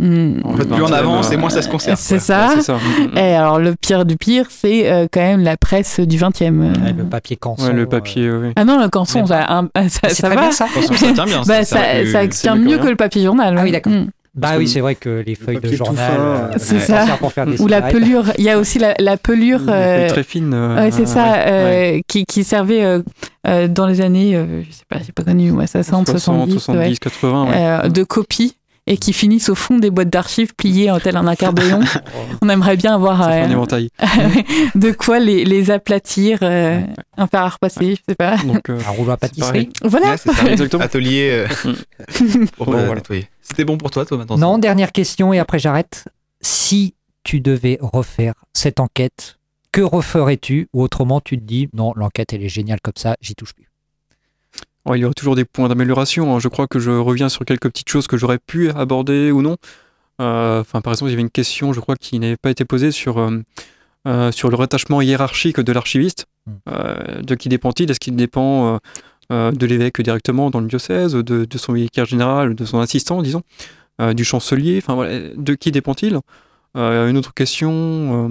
mm, En fait, plus on avance et moins ça se conserve. c'est ça. ouais, c'est ça. Et alors, le pire du pire, c'est euh, quand même la presse du 20e. euh. Ouais, le papier canson. Ouais, le euh, papier, oui. Ah non, le canson, ça, un- ça, ça va. bien ça. Ça tient bien. Bah, ça, tient mieux que le papier journal. Ah oui, d'accord. Mm. Bah oui, c'est vrai que les feuilles de journal, fin, euh, c'est ça ça. sert pour faire des Ou la pelure. Il y a aussi la, la pelure. Euh, très fine. euh, ouais, c'est ça, ouais, euh, ouais. qui, qui servait euh, euh, dans les années, euh, je sais pas, j'ai pas connu, ouais, 60, 70, 70, ouais, 80, ouais. euh, de copies et qui finissent au fond des boîtes d'archives pliées en tel un accordéon. On aimerait bien avoir euh, un éventail. de quoi les, les aplatir, euh, un fer à repasser, je sais pas. Donc, euh, Un rouleau à pâtisserie. Voilà. Ouais. Atelier euh, pour Bon, euh, voilà. nettoyer. C'était bon pour toi, toi, maintenant Non, dernière question et après j'arrête. Si tu devais refaire cette enquête, que referais-tu Ou autrement, tu te dis, non, l'enquête, elle est géniale comme ça, j'y touche plus. Ouais, il y aura toujours des points d'amélioration. hein. Je crois que je reviens sur quelques petites choses que j'aurais pu aborder ou non. Euh, Enfin, par exemple, il y avait une question, je crois, qui n'avait pas été posée sur, euh, euh, sur le rattachement hiérarchique de l'archiviste. Hmm. Euh, de qui dépend-il? Est-ce qu'il dépend euh, de l'évêque directement dans le diocèse, de, de son vicaire général, de son assistant, disons, euh, du chancelier Enfin, voilà, de qui dépend-il? Euh, Une autre question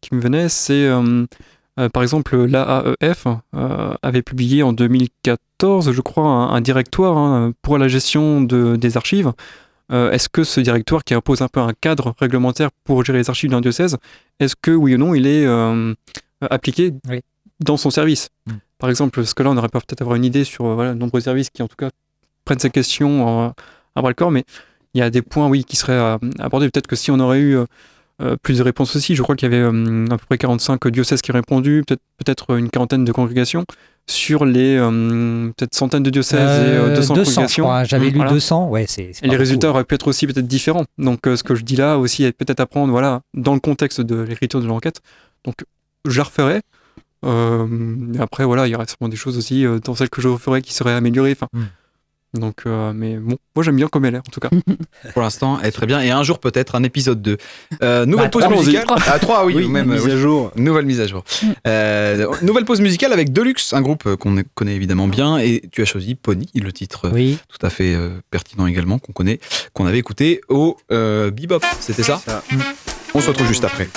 qui me venait, c'est par exemple, l'AAEF avait publié en 2014, je crois, un, un directoire hein, pour la gestion de- des archives. Euh, est-ce que ce directoire qui impose un peu un cadre réglementaire pour gérer les archives d'un diocèse, est-ce que oui ou non il est euh, appliqué Oui. dans son service? Mm. Par exemple, parce que là on aurait peut-être avoir une idée sur euh, voilà, de nombreux services qui en tout cas prennent ces questions euh, à bras le corps, mais il y a des points oui qui seraient euh, abordés. Peut-être que si on aurait eu euh, plus de réponses aussi. Je crois qu'il y avait euh, à peu près 45 diocèses qui ont répondu, peut-être peut-être une quarantaine de congrégations sur les peut-être centaines de diocèses et euh, 200, je congrégations. crois. J'avais lu voilà. 200. Ouais, c'est. Et les résultats beaucoup. auraient pu être aussi peut-être différents. Donc ce que je dis là aussi est peut-être à prendre voilà, dans le contexte de l'écriture de l'enquête. Donc je la referai. Euh, et après voilà, il y aurait sûrement des choses aussi euh, dans celles que je referai qui seraient améliorées. Enfin, Mm. Donc, euh, mais bon, moi j'aime bien comme elle est en tout cas. Pour l'instant, elle est très bien. Et un jour, peut-être, un épisode 2. Euh, nouvelle Bah, pause musicale. À 3, oui, Oui, même. mise oui. à jour. Nouvelle mise à jour. Euh, nouvelle pause musicale avec Deluxe, un groupe qu'on connaît évidemment bien. Et tu as choisi Pony, le titre Oui. tout à fait euh, pertinent également, qu'on connaît, qu'on avait écouté au euh, Bebop. C'était ça Ça. On se retrouve juste après.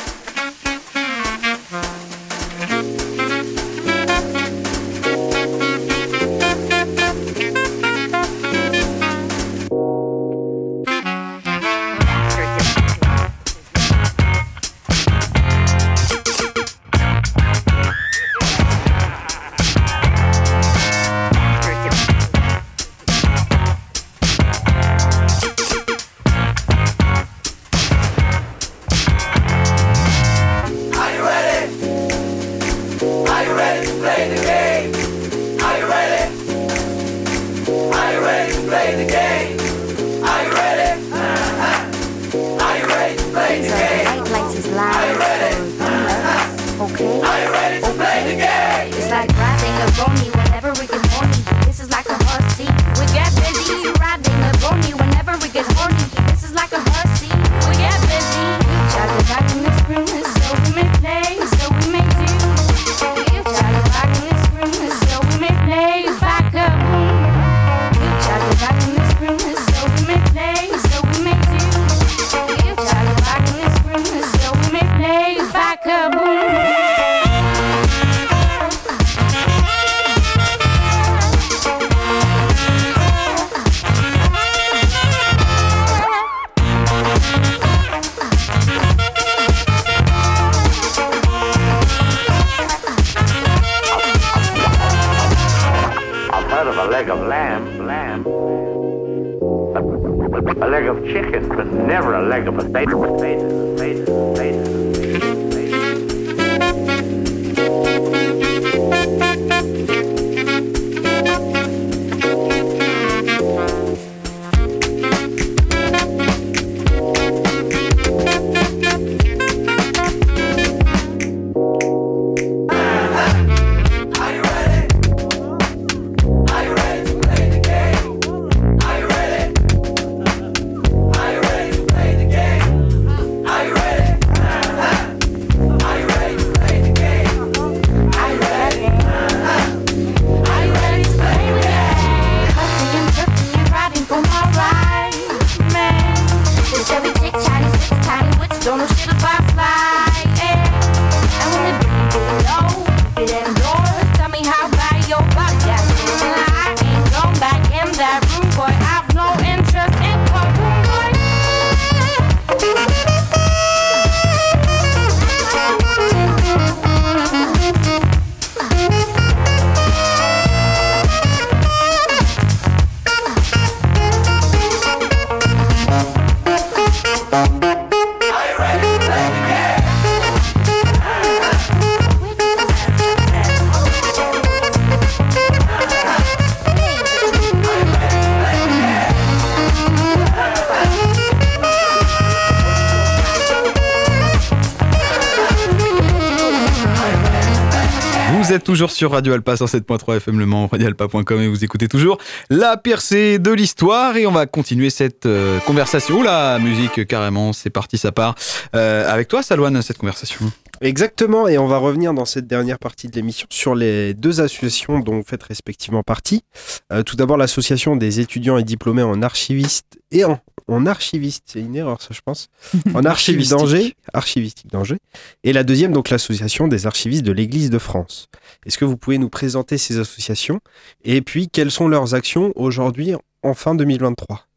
For Okay. Okay. It's like riding a pony whenever we get horny. This is like a hussy. We get busy riding a pony whenever we get horny. This is like a hussy. We get busy. To toujours sur Radio Alpa 107.3 FM Le Mans, radioalpa.com et vous écoutez toujours la percée de l'histoire et on va continuer cette euh, conversation. Oula, musique carrément, c'est parti, ça part. Euh, avec toi, Salouane, cette conversation. Exactement, et on va revenir dans cette dernière partie de l'émission sur les deux associations dont vous faites respectivement partie. Euh, tout d'abord, l'association des étudiants et diplômés en archiviste et en, en archiviste, c'est une erreur ça je pense, en archiviste d'Angers, archivistique. d'Angers, et la deuxième donc l'association des archivistes de l'Église de France. Est-ce que vous pouvez nous présenter ces associations? Et puis quelles sont leurs actions aujourd'hui en fin 2023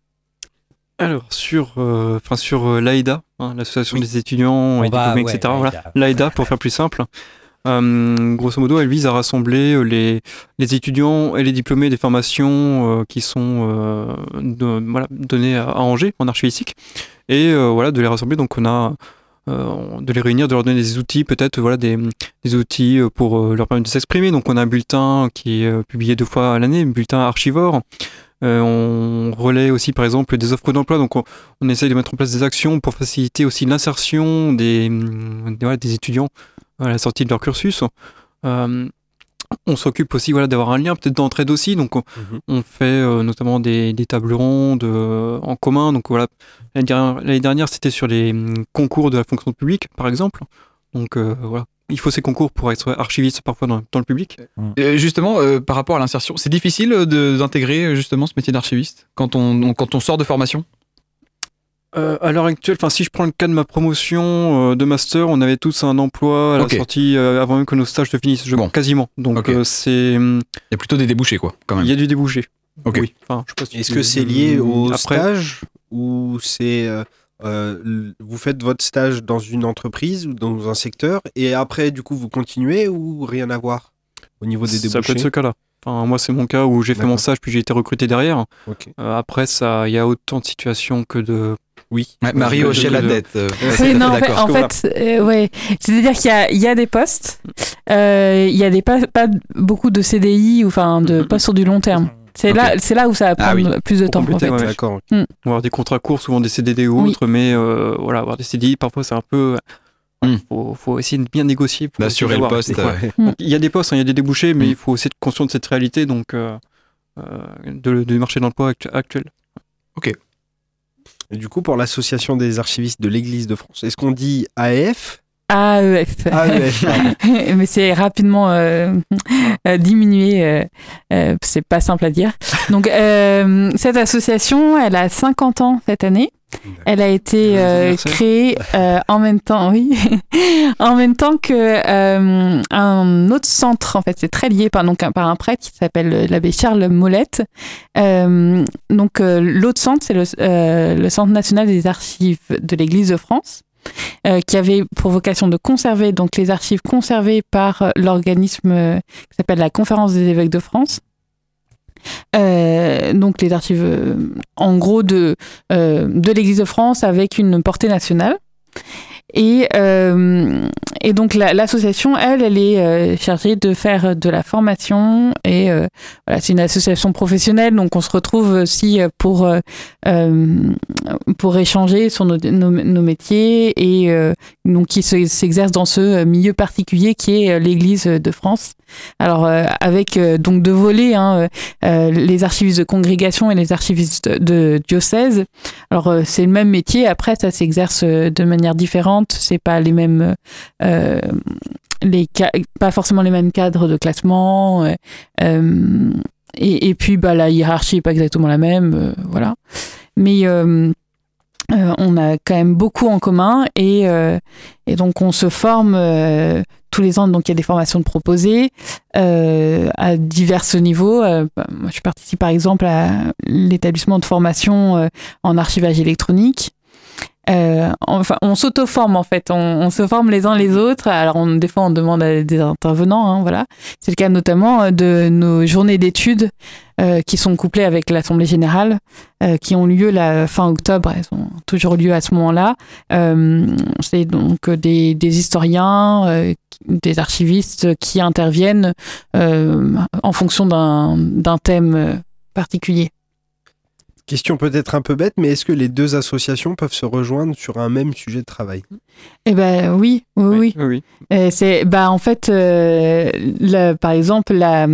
Alors, sur, euh, enfin, sur euh, l'AIDA, hein, l'association des étudiants et va- diplômés, ouais, etc. Voilà. l'AIDA. Pour faire plus simple. Euh, grosso modo, elle vise à rassembler les, les étudiants et les diplômés des formations qui sont de- voilà, données à, à Angers en archivistique et voilà de les rassembler. Donc on a de les réunir, de leur donner des outils, peut-être voilà des, des outils pour leur permettre de s'exprimer. Donc on a un bulletin qui est publié deux fois à l'année, un bulletin archivore. Euh, on relaie aussi par exemple des offres d'emploi, donc on, on essaye de mettre en place des actions pour faciliter aussi l'insertion des, voilà, des étudiants à la sortie de leur cursus. Euh, on s'occupe aussi voilà, d'avoir un lien peut-être d'entraide aussi, donc on, on fait euh, notamment des, des tables rondes en commun. Donc voilà, l'année dernière, c'était sur les hum, concours de la fonction publique par exemple. Donc voilà, il faut ces concours pour être archiviste parfois dans, dans le public. Euh, justement, euh, par rapport à l'insertion, c'est difficile euh, de- d'intégrer euh, justement ce métier d'archiviste quand on, on- quand on sort de formation? Euh, à l'heure actuelle, enfin si je prends le cas de ma promotion euh, de master, on avait tous un emploi à la sortie euh, avant même que nos stages se finissent, je Bon. quasiment. Donc euh, c'est hum, Il y a plutôt des débouchés, quoi, quand même. il y a du débouché. Ok. Oui. Enfin, je sais pas si Est-ce tu- que c'est lié au Après, stage ou c'est euh, vous faites votre stage dans une entreprise ou dans un secteur et après du coup vous continuez ou rien à voir au niveau des ça peut débouchés être ce cas-là. Enfin, moi, c'est mon cas où j'ai fait mon stage puis j'ai été recruté derrière. Ok. Euh, après, ça, il y a autant de situations que de. Oui. Ouais, Marie hochait la tête. euh, Oui, non, en fait, d'accord. en fait, euh, ouais. C'est-à-dire qu'il y a, il y a des postes, euh, il y a des pas, pas beaucoup de CDI ou enfin de Mhm. postes sur du long terme. C'est Ok. là, c'est là où ça va Ah prendre oui. plus de temps en fait. ouais. D'accord. On va avoir des contrats courts, souvent des CDD ou Oui. autres, mais euh, voilà, avoir des CDI, parfois c'est un peu. Il faut, faut essayer de bien négocier. pour D'assurer essayer le poste. Ouais. Donc, Il y a des postes, hein, il y a des débouchés, mais Mm. il faut aussi être conscient de cette réalité donc, euh, euh, de- du marché de l'emploi actu- actuel. Et du coup, pour l'association des archivistes de l'Église de France, est-ce qu'on dit AF AEF. AEF, mais c'est rapidement euh, euh, diminué. euh, euh, c'est pas simple à dire. Donc, cette association, elle a 50 ans cette année. Elle a été créée en même temps, oui, en même temps que un autre centre. En fait, c'est très lié par donc un- par un prêtre qui s'appelle l'abbé Charles Molette. Donc, l'autre centre, c'est le, le Centre national des archives de l'Église de France euh, qui avait pour vocation de conserver donc les archives conservées par euh, l'organisme euh, qui s'appelle la Conférence des évêques de France. Donc les archives en gros de, de l'Église de France avec une portée nationale. Et, et donc la- l'association, elle, elle est euh, chargée de faire de la formation et euh, voilà, c'est une association professionnelle, donc on se retrouve aussi pour, euh, euh, pour échanger sur nos, métiers et euh, donc qui se- s'exerce dans ce milieu particulier qui est euh, l'Église de France. Alors euh, avec euh, donc deux volets, hein, euh, euh, les archivistes de congrégation et les archivistes de diocèse. Alors euh, c'est le même métier, après ça s'exerce euh, de manière différente, c'est pas les mêmes euh, pas forcément les mêmes cadres de classement euh, euh, et, puis bah la hiérarchie est pas exactement la même, voilà. Mais on a quand même beaucoup en commun et, donc on se forme tous les ans. Donc il y a des formations de proposées à divers niveaux. Bah, moi, je participe par exemple à l'établissement de formation en archivage électronique. Euh, enfin, on s'auto-forme en fait, on, on se forme les uns les autres. Alors, on, des fois, on demande à des intervenants, hein, voilà. C'est le cas notamment euh, de nos journées d'études euh, qui sont couplées avec l'Assemblée générale, euh, qui ont lieu la fin octobre. Elles ont toujours lieu à ce moment-là. Euh, C'est donc des, des historiens, euh, des archivistes qui interviennent en fonction d'un thème particulier. Question peut-être un peu bête, mais est-ce que les deux associations peuvent se rejoindre sur un même sujet de travail? Eh ben oui, oui, oui. c'est bah en fait euh, le- par exemple la-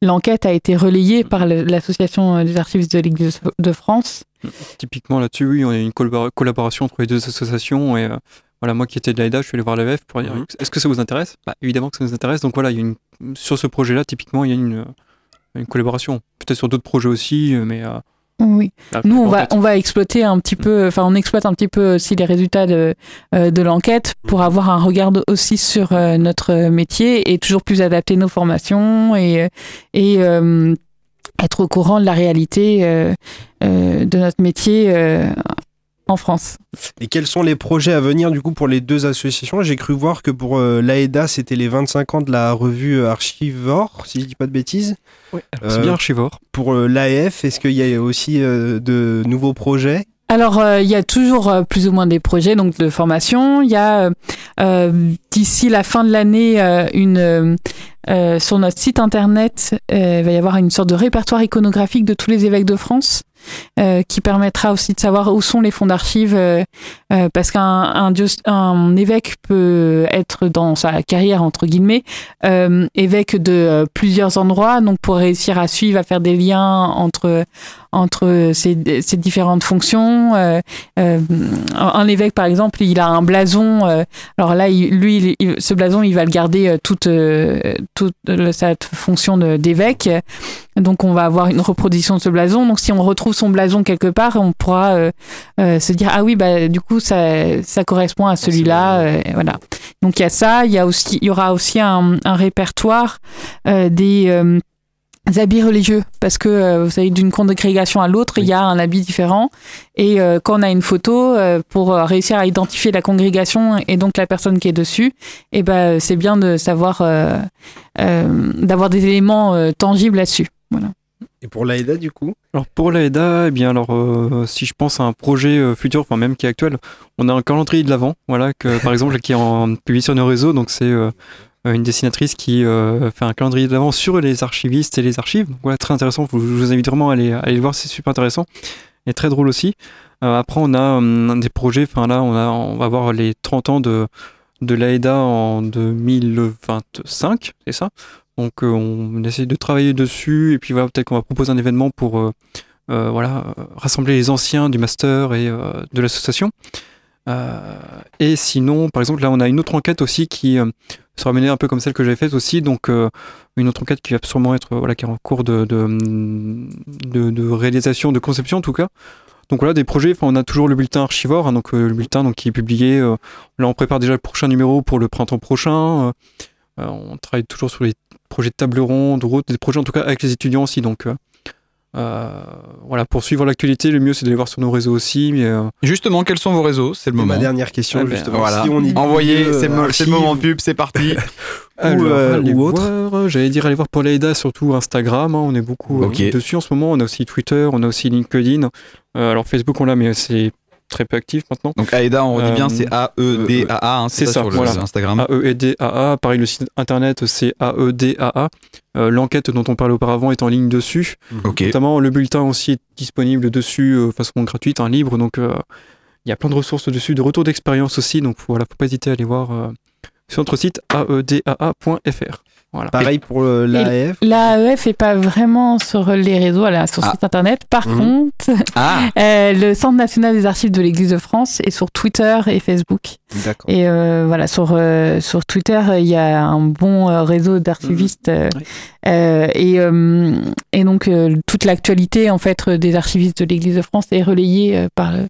l'enquête a été relayée par l'association des archivistes de l'Église de France. Typiquement là-dessus, oui, on a une collabora- collaboration entre les deux associations et euh, voilà, moi qui étais de l'AIDA, je suis allé voir l'AVF pour dire Mhm. est-ce que ça vous intéresse? Bah, Évidemment que ça nous intéresse. Donc voilà, il y a une, sur ce projet-là, typiquement, il y a une, euh, une collaboration. Peut-être sur d'autres projets aussi, mais. euh, Oui. je Nous on va on va exploiter un petit peu enfin on exploite un petit peu aussi les résultats de euh, de l'enquête pour avoir un regard aussi sur euh, notre métier et toujours plus adapter nos formations et et euh, être au courant de la réalité euh, euh, de notre métier euh, en France. Et quels sont les projets à venir du coup pour les deux associations? J'ai cru voir que pour euh, l'AEDA, c'était les 25 ans de la revue Archivore, si je dis pas de bêtises. Ouais, alors, c'est Euh, bien Archivore. Pour euh, l'AF, est-ce qu'il y a aussi euh, de nouveaux projets? Alors, euh, il y a toujours euh, plus ou moins des projets donc de formation. Il y a euh, euh, d'ici la fin de l'année euh, une euh, euh, sur notre site internet, euh, il va y avoir une sorte de répertoire iconographique de tous les évêques de France. Euh, qui permettra aussi de savoir où sont les fonds d'archives euh, euh, parce qu'un évêque peut être dans sa carrière entre guillemets évêque de plusieurs endroits donc pour réussir à suivre à faire des liens entre entre ces, ces différentes fonctions. Euh, euh, un évêque, par exemple, il a un blason. euh, alors là, il- lui, il- ce blason, il va le garder toute, toute sa fonction d'évêque. Donc, on va avoir une reproduction de ce blason. Donc, si on retrouve son blason quelque part, on pourra euh, euh, se dire ah oui, bah du coup, ça, ça correspond à celui-là. euh, voilà. Donc, il y a ça. Il y a aussi, il y aura aussi un, un répertoire euh, des euh, habits religieux. Parce que euh, vous savez d'une congrégation à l'autre il y a un habit différent. Et euh, quand on a une photo euh, pour réussir à identifier la congrégation et donc la personne qui est dessus et ben c'est bien de savoir euh, euh, d'avoir des éléments euh, tangibles là-dessus. Voilà. Et pour l'AEDA, du coup? Alors pour l'AEDA, eh bien alors euh, si je pense à un projet euh, futur, enfin même qui est actuel, on a un calendrier de l'avant, voilà, que par exemple qui est en publié sur nos réseaux, donc c'est une dessinatrice qui euh, fait un calendrier d'avance sur les archivistes et les archives. Donc voilà, très intéressant. Je vous invite vraiment à aller, à aller le voir, c'est super intéressant et très drôle aussi. Euh, après, on a hum, des projets. Enfin là, on a, on va voir les 30 ans de de l'AEDA en 2025, c'est ça? Donc euh, on essaie de travailler dessus et puis voilà, peut-être qu'on va proposer un événement pour euh, euh, voilà, euh, rassembler les anciens du master et euh, de l'association. Euh, et sinon, par exemple, là, on a une autre enquête aussi qui euh, sera menée un peu comme celle que j'avais faite aussi. Donc, euh, une autre enquête qui va sûrement être, voilà, qui est en cours de, de réalisation, de conception en tout cas. Donc voilà, des projets. On a toujours le bulletin Archivore, hein, donc le bulletin donc qui est publié. là, on prépare déjà le prochain numéro pour le printemps prochain. On travaille toujours sur les projets de table ronde, des projets en tout cas avec les étudiants aussi. Donc euh, voilà, pour suivre l'actualité, le mieux c'est d'aller voir sur nos réseaux aussi. Mais euh, Justement, quels sont vos réseaux? C'est le C'est moment. ma dernière question, Ah ben, justement. Voilà. Si on y Envoyez, c'est le, moment de pub, c'est parti. Alors, euh, allez ou autre. J'allais dire aller voir pour l'AIDA, surtout Instagram. hein, on est beaucoup euh, dessus en ce moment. On a aussi Twitter, on a aussi LinkedIn. Euh, alors Facebook, on l'a, mais c'est très peu actif maintenant. Donc AEDA, on redit Euh, bien, c'est A-E-D-A-A, hein, c'est c'est ça, ça, sur le voilà. Instagram. AEDAA. Pareil, le site internet, c'est AEDAA. Euh, L'enquête dont on parlait auparavant est en ligne dessus. Ok. Notamment, le bulletin aussi est disponible dessus euh, de façon gratuite, hein, libre. Donc, euh, il y a plein de ressources dessus, de retours d'expérience aussi. Donc, voilà, faut pas hésiter à aller voir euh, sur notre site aedaa.fr. Voilà. Pareil pour euh, l'AF. L'AEF est pas vraiment sur les réseaux, elle est sur Ah. site internet. Par Mhm. contre, Ah, euh, le Centre national des archives de l'Église de France est sur Twitter et Facebook. D'accord. Et euh, voilà, sur, euh, sur Twitter, il y a un bon euh, réseau d'archivistes. euh, euh, et, euh, et donc, euh, toute l'actualité en fait, des archivistes de l'Église de France est relayée euh, par le,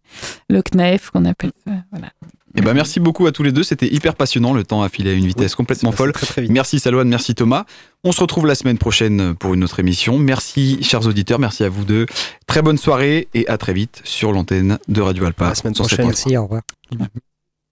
le CNAEF, qu'on appelle ça. Voilà. Et ben merci beaucoup à tous les deux, c'était hyper passionnant, le temps a filé à une vitesse complètement folle. passé Très, très vite. Merci Salouane, merci Thomas. On se retrouve la semaine prochaine pour une autre émission. Merci chers auditeurs, merci à vous deux. Très bonne soirée et à très vite sur l'antenne de Radio À Alpa. la semaine prochaine. Merci, au revoir.